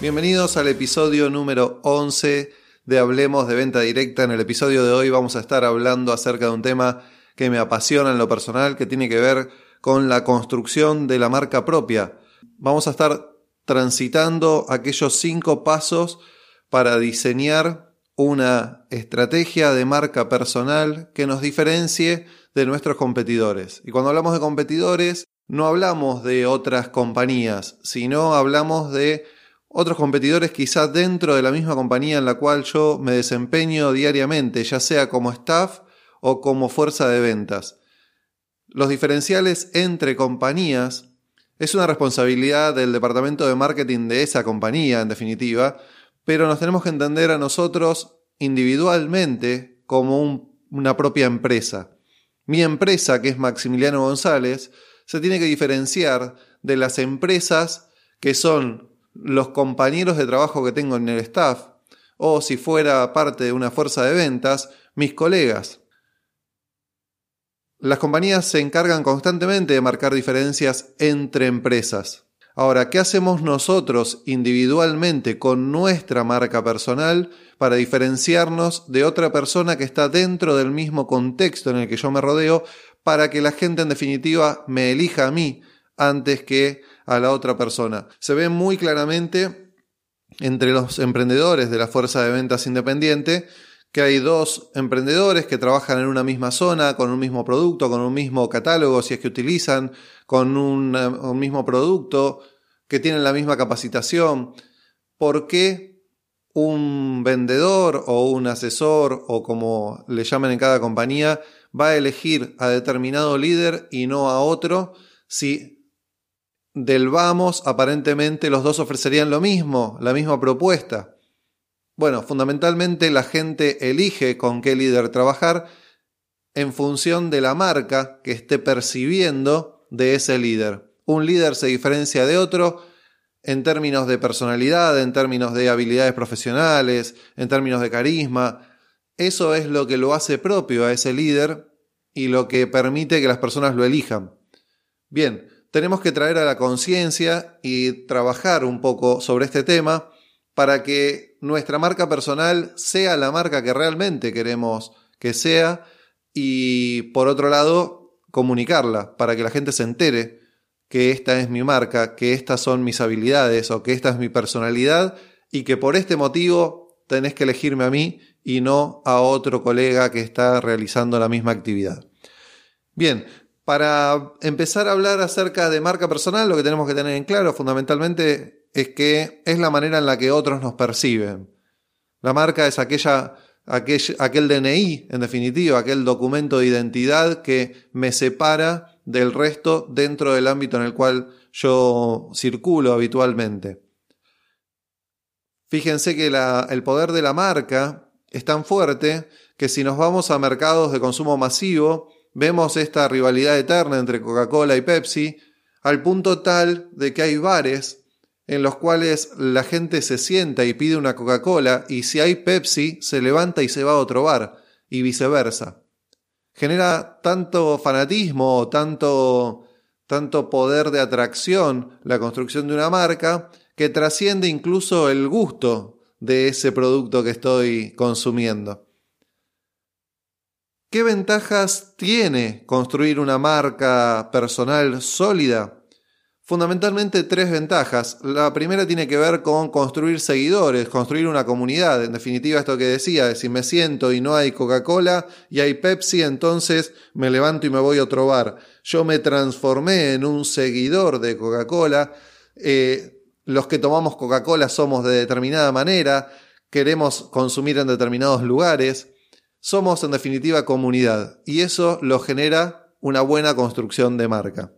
Bienvenidos al episodio número 11 de Hablemos de Venta Directa. En el episodio de hoy vamos a estar hablando acerca de un tema que me apasiona en lo personal, que tiene que ver con la construcción de la marca propia. Vamos a estar transitando aquellos cinco pasos para diseñar una estrategia de marca personal que nos diferencie de nuestros competidores. Y cuando hablamos de competidores, no hablamos de otras compañías, sino hablamos de otros competidores quizá dentro de la misma compañía en la cual yo me desempeño diariamente, ya sea como staff o como fuerza de ventas. Los diferenciales entre compañías es una responsabilidad del departamento de marketing de esa compañía, en definitiva, pero nos tenemos que entender a nosotros individualmente como una propia empresa. Mi empresa, que es Maximiliano González, se tiene que diferenciar de las empresas que son los compañeros de trabajo que tengo en el staff, o si fuera parte de una fuerza de ventas, mis colegas. Las compañías se encargan constantemente de marcar diferencias entre empresas. Ahora, ¿qué hacemos nosotros individualmente con nuestra marca personal para diferenciarnos de otra persona que está dentro del mismo contexto en el que yo me rodeo para que la gente en definitiva me elija a mí antes que a la otra persona. Se ve muy claramente entre los emprendedores de la fuerza de ventas independiente que hay dos emprendedores que trabajan en una misma zona, con un mismo producto, con un mismo catálogo, si es que utilizan, con un, mismo producto, que tienen la misma capacitación. ¿Por qué un vendedor o un asesor o como le llamen en cada compañía va a elegir a determinado líder y no a otro si del vamos, aparentemente los dos ofrecerían lo mismo, la misma propuesta. Bueno, fundamentalmente la gente elige con qué líder trabajar en función de la marca que esté percibiendo de ese líder. Un líder se diferencia de otro en términos de personalidad, en términos de habilidades profesionales, en términos de carisma. Eso es lo que lo hace propio a ese líder y lo que permite que las personas lo elijan. Bien, tenemos que traer a la conciencia y trabajar un poco sobre este tema para que nuestra marca personal sea la marca que realmente queremos que sea y por otro lado comunicarla para que la gente se entere que esta es mi marca, que estas son mis habilidades o que esta es mi personalidad y que por este motivo tenés que elegirme a mí y no a otro colega que está realizando la misma actividad. Bien, para empezar a hablar acerca de marca personal, lo que tenemos que tener en claro fundamentalmente es que es la manera en la que otros nos perciben. La marca es aquella, aquel, aquel DNI, en definitiva, aquel documento de identidad que me separa del resto dentro del ámbito en el cual yo circulo habitualmente. Fíjense que el poder de la marca es tan fuerte que si nos vamos a mercados de consumo masivo, Vemos esta rivalidad eterna entre Coca-Cola y Pepsi, al punto tal de que hay bares en los cuales la gente se sienta y pide una Coca-Cola y si hay Pepsi se levanta y se va a otro bar y viceversa. Genera tanto fanatismo, tanto, tanto poder de atracción la construcción de una marca que trasciende incluso el gusto de ese producto que estoy consumiendo. ¿Qué ventajas tiene construir una marca personal sólida? Fundamentalmente tres ventajas. La primera tiene que ver con construir seguidores, construir una comunidad. En definitiva, esto que decía, si me siento y no hay Coca-Cola y hay Pepsi, entonces me levanto y me voy a otro bar. Yo me transformé en un seguidor de Coca-Cola. Eh, los que tomamos Coca-Cola somos de determinada manera, queremos consumir en determinados lugares. Somos en definitiva comunidad y eso lo genera una buena construcción de marca.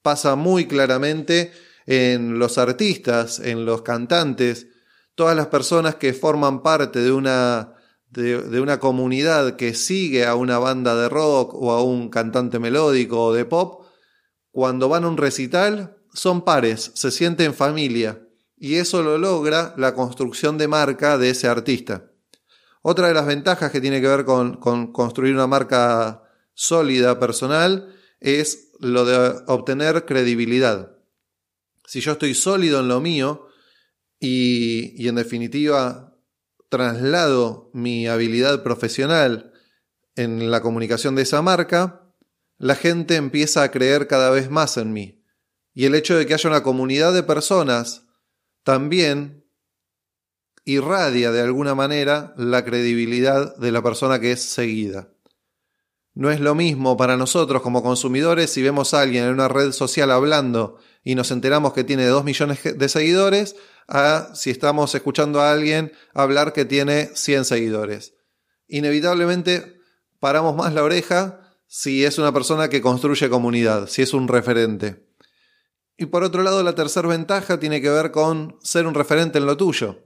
Pasa muy claramente en los artistas, en los cantantes. todas las personas que forman parte de una, de, una comunidad que sigue a una banda de rock o a un cantante melódico o de pop, cuando van a un recital son pares, se sienten familia y eso lo logra la construcción de marca de ese artista. Otra de las ventajas que tiene que ver con, con construir una marca sólida personal es lo de obtener credibilidad. Si yo estoy sólido en lo mío y, y en definitiva traslado mi habilidad profesional en la comunicación de esa marca, la gente empieza a creer cada vez más en mí. Y el hecho de que haya una comunidad de personas también irradia de alguna manera la credibilidad de la persona que es seguida. No es lo mismo para nosotros como consumidores si vemos a alguien en una red social hablando y nos enteramos que tiene 2 millones de seguidores a si estamos escuchando a alguien hablar que tiene 100 seguidores. Inevitablemente paramos más la oreja si es una persona que construye comunidad, si es un referente. Y por otro lado, la tercera ventaja tiene que ver con ser un referente en lo tuyo.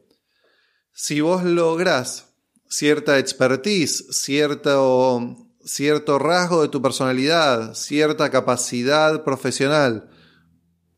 Si vos lográs cierta expertise, cierto cierto rasgo de tu personalidad, cierta capacidad profesional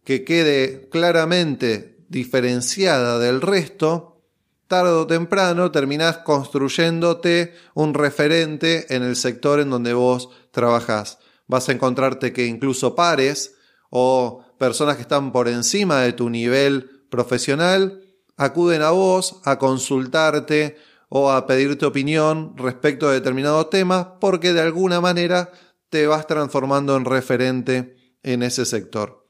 que quede claramente diferenciada del resto, tarde o temprano terminás construyéndote un referente en el sector en donde vos trabajás. Vas a encontrarte que incluso pares o personas que están por encima de tu nivel profesional acuden a vos a consultarte o a pedirte opinión respecto a determinados temas porque de alguna manera te vas transformando en referente en ese sector.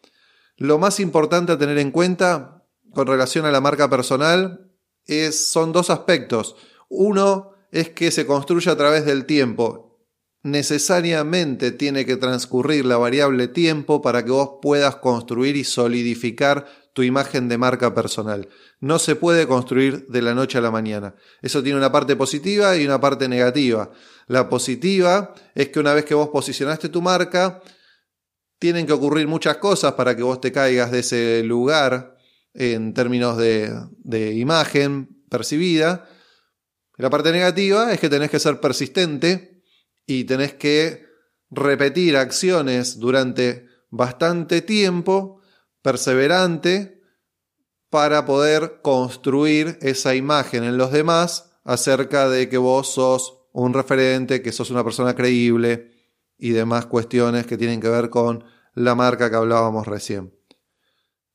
Lo más importante a tener en cuenta con relación a la marca personal es, son dos aspectos. Uno es que se construye a través del tiempo. Necesariamente tiene que transcurrir la variable tiempo para que vos puedas construir y solidificar tu imagen de marca personal. No se puede construir de la noche a la mañana. Eso tiene una parte positiva y una parte negativa. La positiva es que una vez que vos posicionaste tu marca, tienen que ocurrir muchas cosas para que vos te caigas de ese lugar en términos de, de imagen percibida. La parte negativa es que tenés que ser persistente y tenés que repetir acciones durante bastante tiempo perseverante para poder construir esa imagen en los demás acerca de que vos sos un referente, que sos una persona creíble y demás cuestiones que tienen que ver con la marca que hablábamos recién.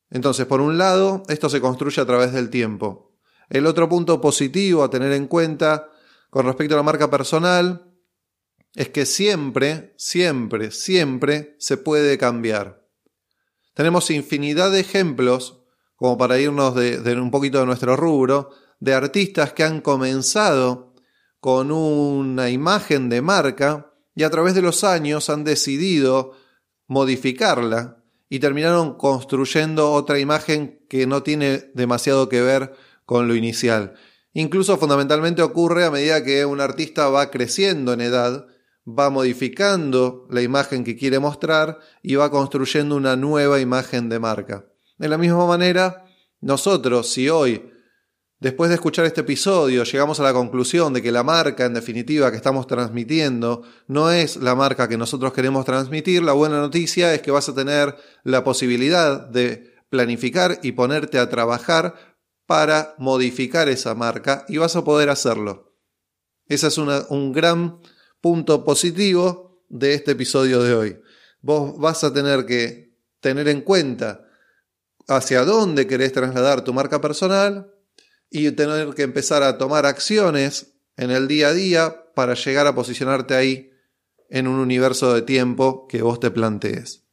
Entonces, por un lado, esto se construye a través del tiempo. El otro punto positivo a tener en cuenta con respecto a la marca personal es que siempre, siempre, siempre se puede cambiar. Tenemos infinidad de ejemplos, como para irnos de, un poquito de nuestro rubro, de artistas que han comenzado con una imagen de marca y a través de los años han decidido modificarla y terminaron construyendo otra imagen que no tiene demasiado que ver con lo inicial. Incluso fundamentalmente ocurre a medida que un artista va creciendo en edad va modificando la imagen que quiere mostrar y va construyendo una nueva imagen de marca. De la misma manera, nosotros, si hoy, después de escuchar este episodio, llegamos a la conclusión de que la marca, en definitiva, que estamos transmitiendo, no es la marca que nosotros queremos transmitir, la buena noticia es que vas a tener la posibilidad de planificar y ponerte a trabajar para modificar esa marca y vas a poder hacerlo. Esa es un gran punto positivo de este episodio de hoy. Vos vas a tener que tener en cuenta hacia dónde querés trasladar tu marca personal y tener que empezar a tomar acciones en el día a día para llegar a posicionarte ahí en un universo de tiempo que vos te plantees.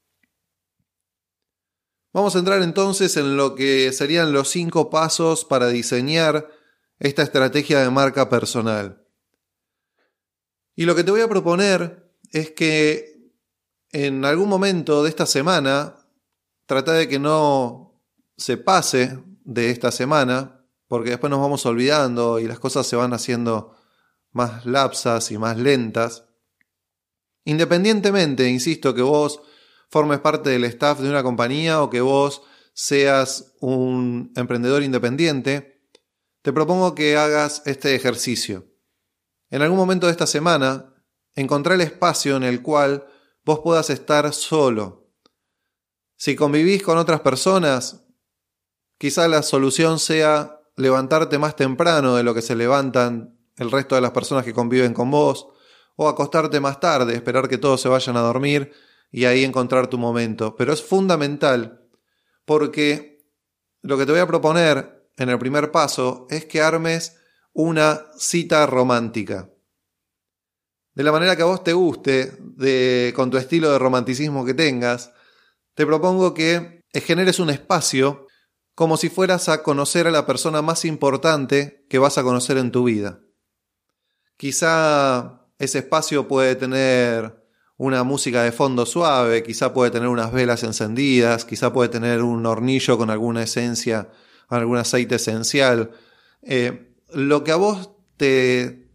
Vamos a entrar entonces en lo que serían los cinco pasos para diseñar esta estrategia de marca personal. Y lo que te voy a proponer es que en algún momento de esta semana, trata de que no se pase de esta semana, porque después nos vamos olvidando y las cosas se van haciendo más lapsas y más lentas. Independientemente, insisto, que vos formes parte del staff de una compañía o que vos seas un emprendedor independiente, te propongo que hagas este ejercicio. En algún momento de esta semana, encontrá el espacio en el cual vos puedas estar solo. Si convivís con otras personas, quizá la solución sea levantarte más temprano de lo que se levantan el resto de las personas que conviven con vos, o acostarte más tarde, esperar que todos se vayan a dormir y ahí encontrar tu momento. Pero es fundamental porque lo que te voy a proponer en el primer paso es que armes una cita romántica. De la manera que a vos te guste, de, con tu estilo de romanticismo que tengas, te propongo que generes un espacio como si fueras a conocer a la persona más importante que vas a conocer en tu vida. Quizá ese espacio puede tener una música de fondo suave, quizá puede tener unas velas encendidas, quizá puede tener un hornillo con alguna esencia, algún aceite esencial. Eh, lo que a vos te,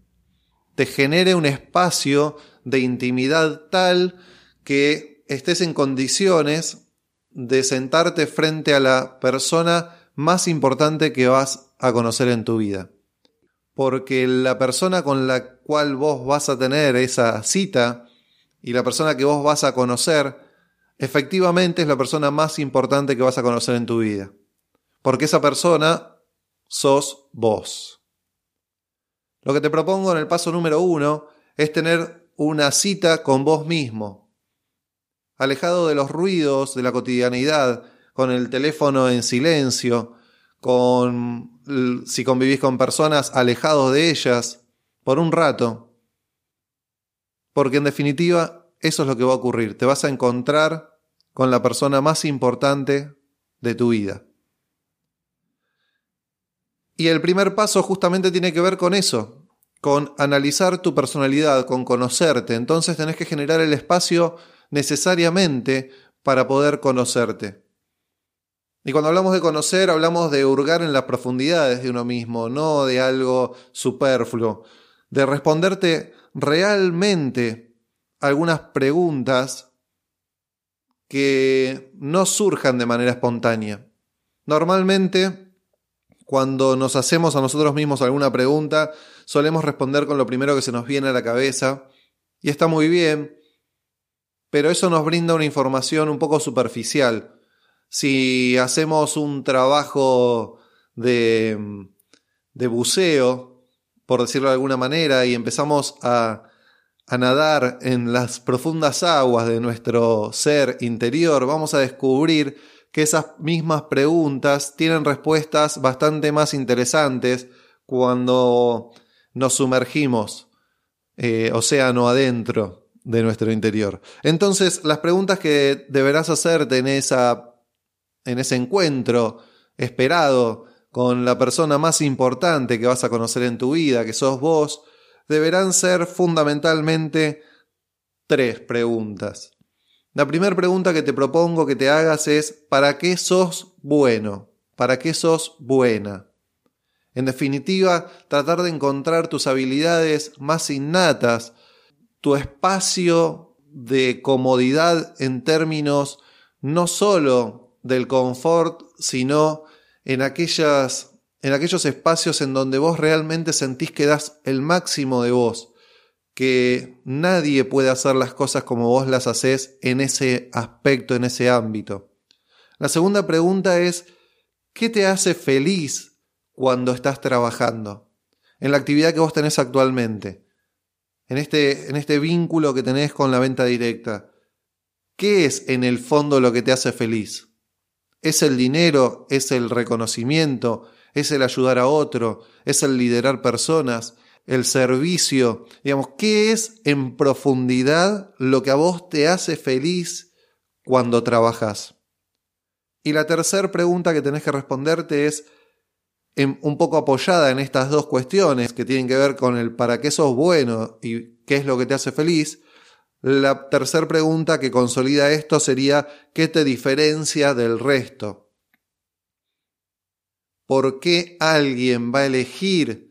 genere un espacio de intimidad tal que estés en condiciones de sentarte frente a la persona más importante que vas a conocer en tu vida. Porque la persona con la cual vos vas a tener esa cita y la persona que vos vas a conocer, efectivamente es la persona más importante que vas a conocer en tu vida. Porque esa persona sos vos. Lo que te propongo en el paso número uno es tener una cita con vos mismo, alejado de los ruidos de la cotidianidad, con el teléfono en silencio, con si convivís con personas alejados de ellas por un rato. Porque en definitiva eso es lo que va a ocurrir. Te vas a encontrar con la persona más importante de tu vida. Y el primer paso justamente tiene que ver con eso, con analizar tu personalidad, con conocerte. Entonces tenés que generar el espacio necesariamente para poder conocerte. Y cuando hablamos de conocer, hablamos de hurgar en las profundidades de uno mismo, no de algo superfluo, de responderte realmente algunas preguntas que no surjan de manera espontánea. Normalmente cuando nos hacemos a nosotros mismos alguna pregunta, solemos responder con lo primero que se nos viene a la cabeza, y está muy bien, pero eso nos brinda una información un poco superficial. Si hacemos un trabajo de, de buceo, por decirlo de alguna manera, y empezamos a, a nadar en las profundas aguas de nuestro ser interior, vamos a descubrir que esas mismas preguntas tienen respuestas bastante más interesantes cuando nos sumergimos eh, océano adentro de nuestro interior. Entonces, las preguntas que deberás hacerte en, esa, en ese encuentro esperado con la persona más importante que vas a conocer en tu vida, que sos vos, deberán ser fundamentalmente tres preguntas. La primera pregunta que te propongo que te hagas es, ¿para qué sos bueno? ¿Para qué sos buena? En definitiva, tratar de encontrar tus habilidades más innatas, tu espacio de comodidad en términos no solo del confort, sino en, aquellas, en aquellos espacios en donde vos realmente sentís que das el máximo de vos, que nadie puede hacer las cosas como vos las haces en ese aspecto, en ese ámbito. La segunda pregunta es, ¿qué te hace feliz cuando estás trabajando? En la actividad que vos tenés actualmente, en este, en este vínculo que tenés con la venta directa. ¿Qué es en el fondo lo que te hace feliz? ¿Es el dinero? ¿Es el reconocimiento? ¿Es el ayudar a otro? ¿Es el liderar personas? El servicio, digamos, ¿qué es en profundidad lo que a vos te hace feliz cuando trabajas? Y la tercera pregunta que tenés que responderte es un poco apoyada en estas dos cuestiones que tienen que ver con el para qué sos bueno y qué es lo que te hace feliz. La tercera pregunta que consolida esto sería ¿qué te diferencia del resto? ¿Por qué alguien va a elegir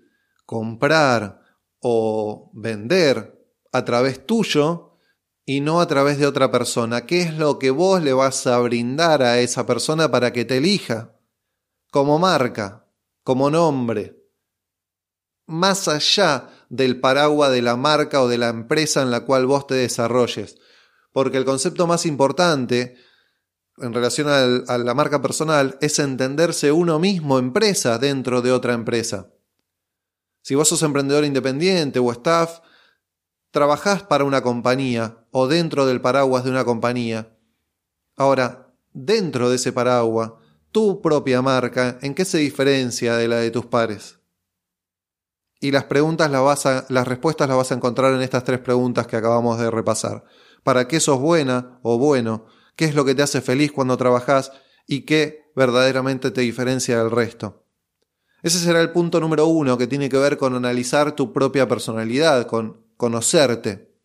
comprar o vender a través tuyo y no a través de otra persona. ¿Qué es lo que vos le vas a brindar a esa persona para que te elija? Como marca, como nombre, más allá del paraguas de la marca o de la empresa en la cual vos te desarrolles. Porque el concepto más importante en relación a la marca personal es entenderse uno mismo empresa dentro de otra empresa. Si vos sos emprendedor independiente o staff, trabajás para una compañía o dentro del paraguas de una compañía. Ahora, dentro de ese paraguas, tu propia marca, ¿en qué se diferencia de la de tus pares? Y las preguntas las las respuestas las vas a encontrar en estas tres preguntas que acabamos de repasar. ¿Para qué sos buena o bueno? ¿Qué es lo que te hace feliz cuando trabajas? ¿Y qué verdaderamente te diferencia del resto? Ese será el punto número uno que tiene que ver con analizar tu propia personalidad, con conocerte.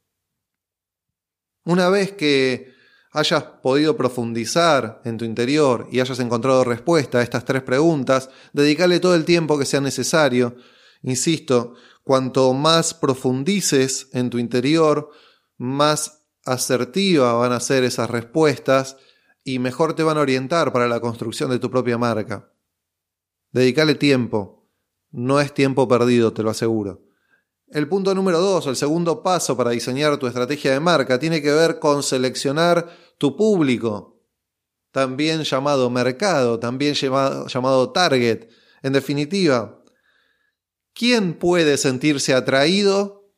Una vez que hayas podido profundizar en tu interior y hayas encontrado respuesta a estas tres preguntas, dedícale todo el tiempo que sea necesario. Insisto, cuanto más profundices en tu interior, más asertiva van a ser esas respuestas y mejor te van a orientar para la construcción de tu propia marca. Dedicale tiempo. No es tiempo perdido, te lo aseguro. El punto número dos, el segundo paso para diseñar tu estrategia de marca, tiene que ver con seleccionar tu público, también llamado mercado, también llamado, llamado target. En definitiva, ¿quién puede sentirse atraído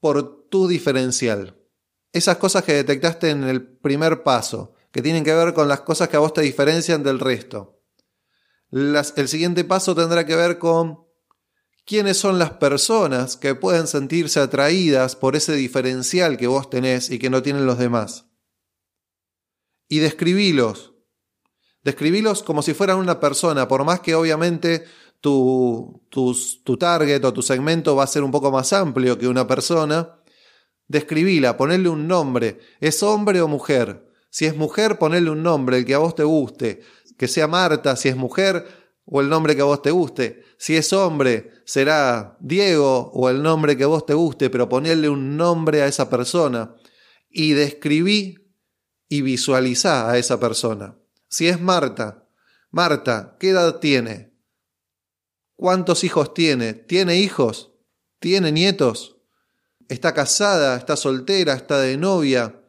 por tu diferencial? Esas cosas que detectaste en el primer paso, que tienen que ver con las cosas que a vos te diferencian del resto el siguiente paso tendrá que ver con quiénes son las personas que pueden sentirse atraídas por ese diferencial que vos tenés y que no tienen los demás. Y describilos. Describilos como si fueran una persona, por más que obviamente tu, tu target o tu segmento va a ser un poco más amplio que una persona. Describila, ponerle un nombre. ¿Es hombre o mujer? Si es mujer, ponerle un nombre, el que a vos te guste que sea Marta, si es mujer, o el nombre que a vos te guste. Si es hombre, será Diego o el nombre que a vos te guste, pero ponerle un nombre a esa persona y describí y visualizá a esa persona. Si es Marta, Marta, ¿qué edad tiene? ¿Cuántos hijos tiene? ¿Tiene hijos? ¿Tiene nietos? ¿Está casada? ¿Está soltera? ¿Está de novia?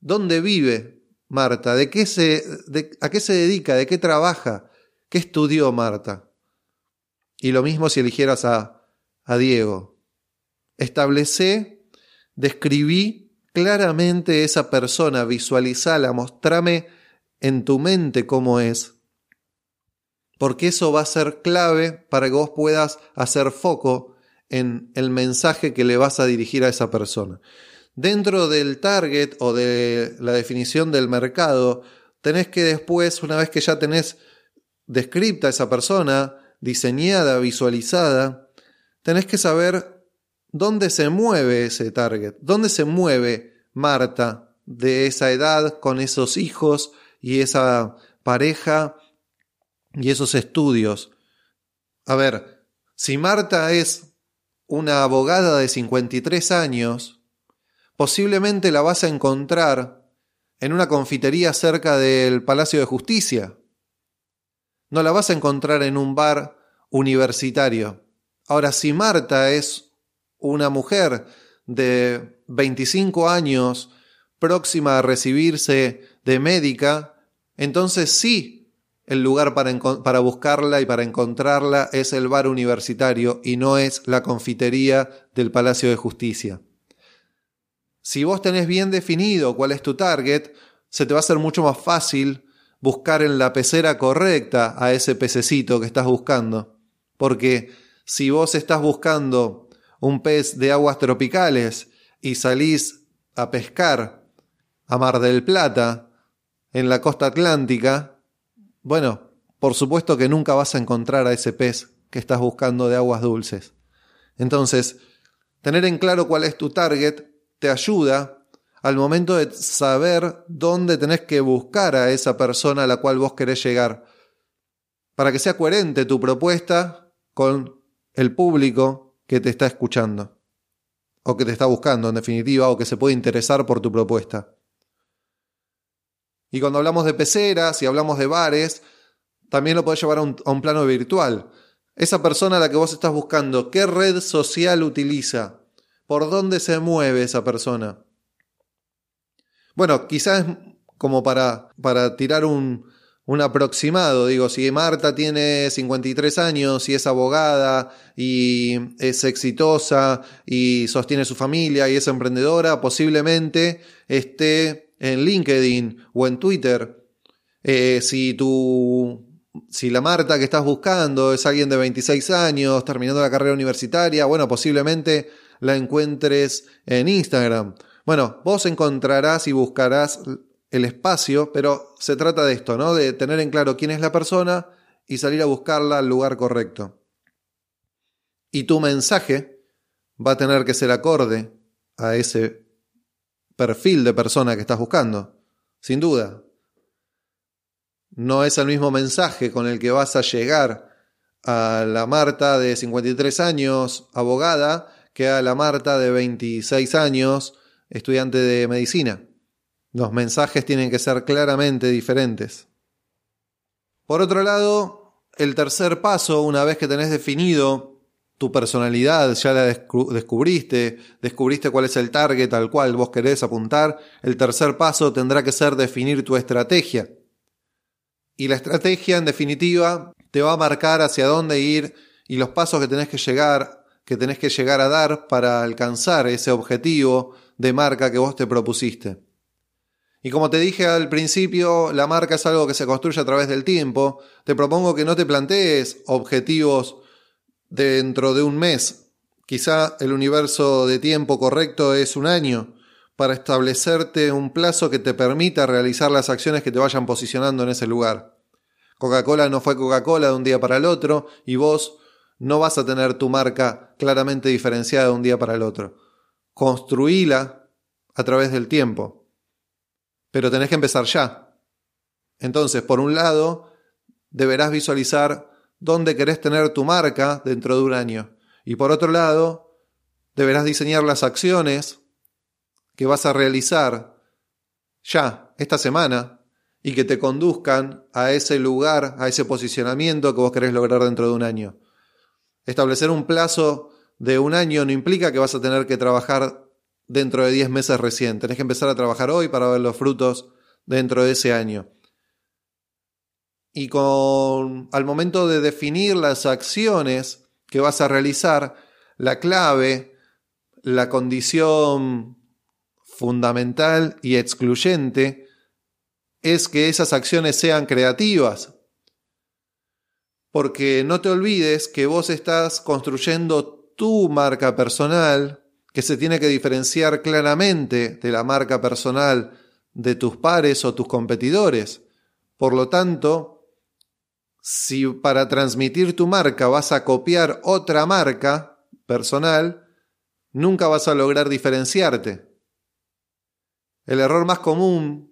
¿Dónde vive? Marta? ¿De qué se, ¿A qué se dedica? ¿De qué trabaja? ¿Qué estudió Marta? Y lo mismo si eligieras a, a Diego. Establecé, describí claramente esa persona, visualizala, mostrame en tu mente cómo es. Porque eso va a ser clave para que vos puedas hacer foco en el mensaje que le vas a dirigir a esa persona. Dentro del target o de la definición del mercado, tenés que después, una vez que ya tenés descripta esa persona, diseñada, visualizada, tenés que saber dónde se mueve ese target, dónde se mueve Marta de esa edad con esos hijos y esa pareja y esos estudios. A ver, si Marta es una abogada de 53 años, posiblemente la vas a encontrar en una confitería cerca del Palacio de Justicia. No la vas a encontrar en un bar universitario. Ahora, si Marta es una mujer de 25 años próxima a recibirse de médica, entonces sí, el lugar para, para, buscarla y para encontrarla es el bar universitario y no es la confitería del Palacio de Justicia. Si vos tenés bien definido cuál es tu target, se te va a hacer mucho más fácil buscar en la pecera correcta a ese pececito que estás buscando. Porque si vos estás buscando un pez de aguas tropicales y salís a pescar a Mar del Plata, en la costa atlántica, bueno, por supuesto que nunca vas a encontrar a ese pez que estás buscando de aguas dulces. Entonces, tener en claro cuál es tu target te ayuda al momento de saber dónde tenés que buscar a esa persona a la cual vos querés llegar, para que sea coherente tu propuesta con el público que te está escuchando, o que te está buscando en definitiva, o que se puede interesar por tu propuesta. Y cuando hablamos de peceras y hablamos de bares, también lo podés llevar a un, a un plano virtual. esa persona a la que vos estás buscando, ¿qué red social utiliza? ¿Por dónde se mueve esa persona? Bueno, quizás como para, para tirar un, un aproximado, digo, si Marta tiene 53 años y es abogada y es exitosa y sostiene su familia y es emprendedora, posiblemente esté en LinkedIn o en Twitter. Eh, si tu si la Marta que estás buscando es alguien de 26 años, terminando la carrera universitaria, bueno, posiblemente la encuentres en Instagram. Bueno, vos encontrarás y buscarás el espacio, pero se trata de esto, ¿no? De tener en claro quién es la persona y salir a buscarla al lugar correcto. Y tu mensaje va a tener que ser acorde a ese perfil de persona que estás buscando, sin duda. No es el mismo mensaje con el que vas a llegar a la Marta de 53 años, abogada, que a la Marta de 26 años, estudiante de medicina. Los mensajes tienen que ser claramente diferentes. Por otro lado, el tercer paso, una vez que tenés definido tu personalidad, ya la descubriste, descubriste cuál es el target al cual vos querés apuntar, el tercer paso tendrá que ser definir tu estrategia. Y la estrategia, en definitiva, te va a marcar hacia dónde ir y los pasos que tenés que llegar, que tenés que llegar a dar para alcanzar ese objetivo de marca que vos te propusiste. Y como te dije al principio, la marca es algo que se construye a través del tiempo. Te propongo que no te plantees objetivos dentro de un mes. Quizá el universo de tiempo correcto es un año para establecerte un plazo que te permita realizar las acciones que te vayan posicionando en ese lugar. Coca-Cola no fue Coca-Cola de un día para el otro y vos no vas a tener tu marca claramente diferenciada de un día para el otro. Construíla a través del tiempo pero tenés que empezar ya. Entonces, por un lado, deberás visualizar dónde querés tener tu marca dentro de un año. Y por otro lado, deberás diseñar las acciones que vas a realizar ya, esta semana, y que te conduzcan a ese lugar, a ese posicionamiento que vos querés lograr dentro de un año. Establecer un plazo de un año no implica que vas a tener que trabajar dentro de 10 meses recién. Tenés que empezar a trabajar hoy para ver los frutos dentro de ese año. Y con al momento de definir las acciones que vas a realizar, la clave, la condición fundamental y excluyente es que esas acciones sean creativas. Porque no te olvides que vos estás construyendo tu marca personal que se tiene que diferenciar claramente de la marca personal de tus pares o tus competidores. Por lo tanto, si para transmitir tu marca vas a copiar otra marca personal, nunca vas a lograr diferenciarte. El error más común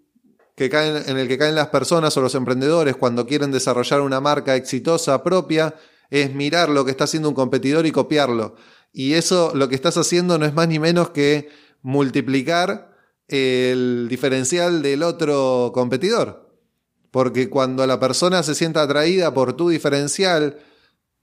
que en el que caen las personas o los emprendedores cuando quieren desarrollar una marca exitosa propia es mirar lo que está haciendo un competidor y copiarlo. Y eso lo que estás haciendo no es más ni menos que multiplicar el diferencial del otro competidor. Porque cuando la persona se sienta atraída por tu diferencial,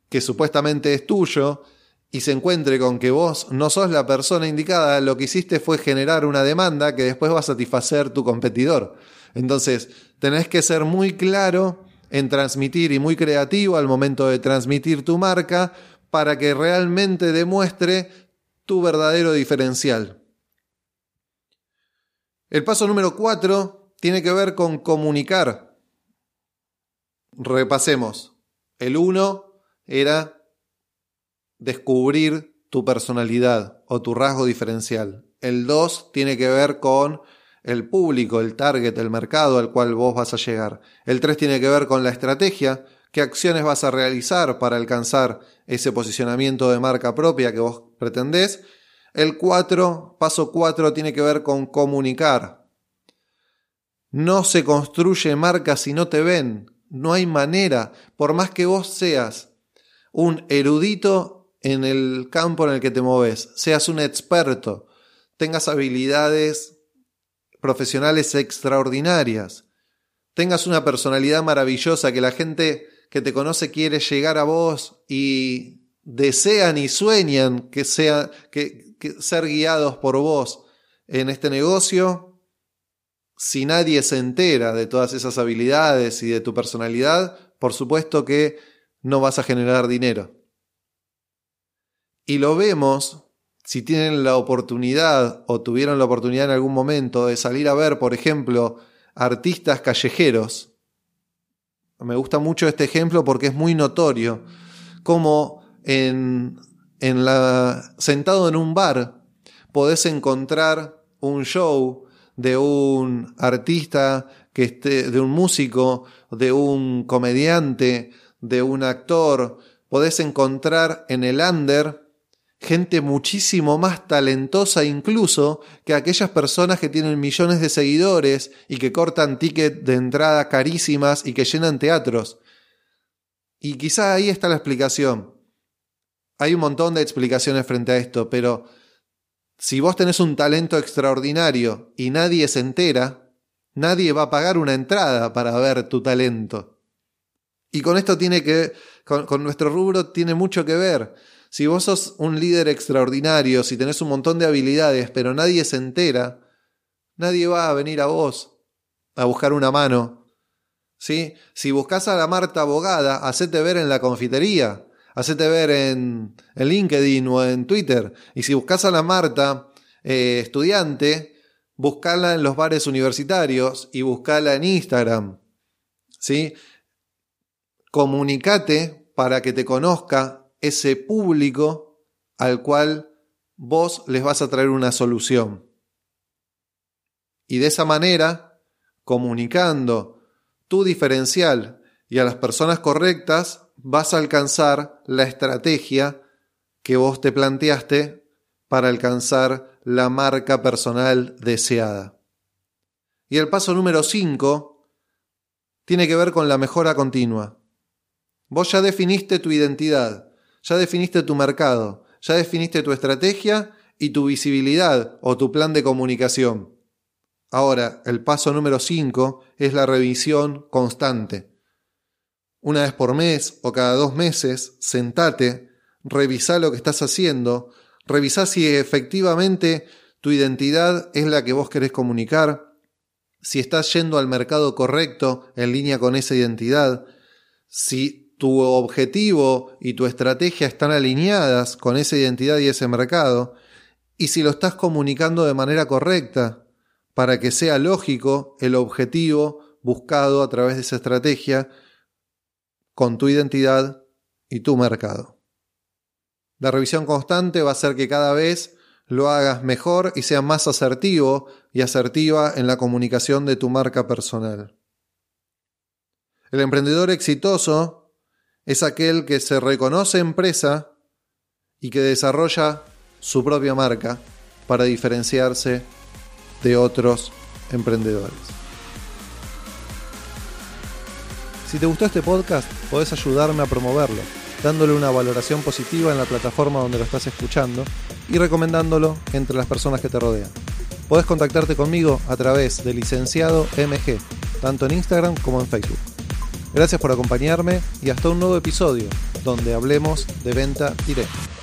que supuestamente es tuyo, y se encuentre con que vos no sos la persona indicada, lo que hiciste fue generar una demanda que después va a satisfacer tu competidor. Entonces, tenés que ser muy claro en transmitir y muy creativo al momento de transmitir tu marca para que realmente demuestre tu verdadero diferencial. El paso número cuatro tiene que ver con comunicar. Repasemos. El uno era descubrir tu personalidad o tu rasgo diferencial. El dos tiene que ver con el público, el target, el mercado al cual vos vas a llegar. El tres tiene que ver con la estrategia qué acciones vas a realizar para alcanzar ese posicionamiento de marca propia que vos pretendés. El 4, paso 4, tiene que ver con comunicar. No se construye marca si no te ven. No hay manera, por más que vos seas un erudito en el campo en el que te moves, seas un experto, tengas habilidades profesionales extraordinarias, tengas una personalidad maravillosa que la gente que te conoce quiere llegar a vos y desean y sueñan que, sea, que, que ser guiados por vos en este negocio, si nadie se entera de todas esas habilidades y de tu personalidad, por supuesto que no vas a generar dinero. Y lo vemos si tienen la oportunidad o tuvieron la oportunidad en algún momento de salir a ver, por ejemplo, artistas callejeros. Me gusta mucho este ejemplo porque es muy notorio como en, en la, sentado en un bar podés encontrar un show de un artista que esté, de un músico, de un comediante, de un actor, podés encontrar en el under gente muchísimo más talentosa incluso que aquellas personas que tienen millones de seguidores y que cortan tickets de entrada carísimas y que llenan teatros. Y quizá ahí está la explicación. Hay un montón de explicaciones frente a esto, pero si vos tenés un talento extraordinario y nadie se entera, nadie va a pagar una entrada para ver tu talento. Y con esto tiene que, con, con nuestro rubro tiene mucho que ver. Si vos sos un líder extraordinario, si tenés un montón de habilidades, pero nadie se entera, nadie va a venir a vos a buscar una mano. ¿Sí? Si buscas a la Marta abogada, hacete ver en la confitería, hacete ver en, en LinkedIn o en Twitter. Y si buscas a la Marta eh, estudiante, buscala en los bares universitarios y buscala en Instagram. ¿Sí? Comunicate para que te conozca ese público al cual vos les vas a traer una solución. Y de esa manera, comunicando tu diferencial y a las personas correctas, vas a alcanzar la estrategia que vos te planteaste para alcanzar la marca personal deseada. Y el paso número 5 tiene que ver con la mejora continua. Vos ya definiste tu identidad, ya definiste tu mercado, ya definiste tu estrategia y tu visibilidad o tu plan de comunicación. Ahora, el paso número 5 es la revisión constante. Una vez por mes o cada dos meses, sentate, revisa lo que estás haciendo, revisa si efectivamente tu identidad es la que vos querés comunicar, si estás yendo al mercado correcto en línea con esa identidad, si tu objetivo y tu estrategia están alineadas con esa identidad y ese mercado, y si lo estás comunicando de manera correcta, para que sea lógico el objetivo buscado a través de esa estrategia con tu identidad y tu mercado. La revisión constante va a hacer que cada vez lo hagas mejor y sea más asertivo y asertiva en la comunicación de tu marca personal. El emprendedor exitoso es aquel que se reconoce empresa y que desarrolla su propia marca para diferenciarse de otros emprendedores. Si te gustó este podcast, podés ayudarme a promoverlo, dándole una valoración positiva en la plataforma donde lo estás escuchando y recomendándolo entre las personas que te rodean. Podés contactarte conmigo a través de licenciado MG, tanto en Instagram como en Facebook. Gracias por acompañarme y hasta un nuevo episodio donde hablemos de venta directa.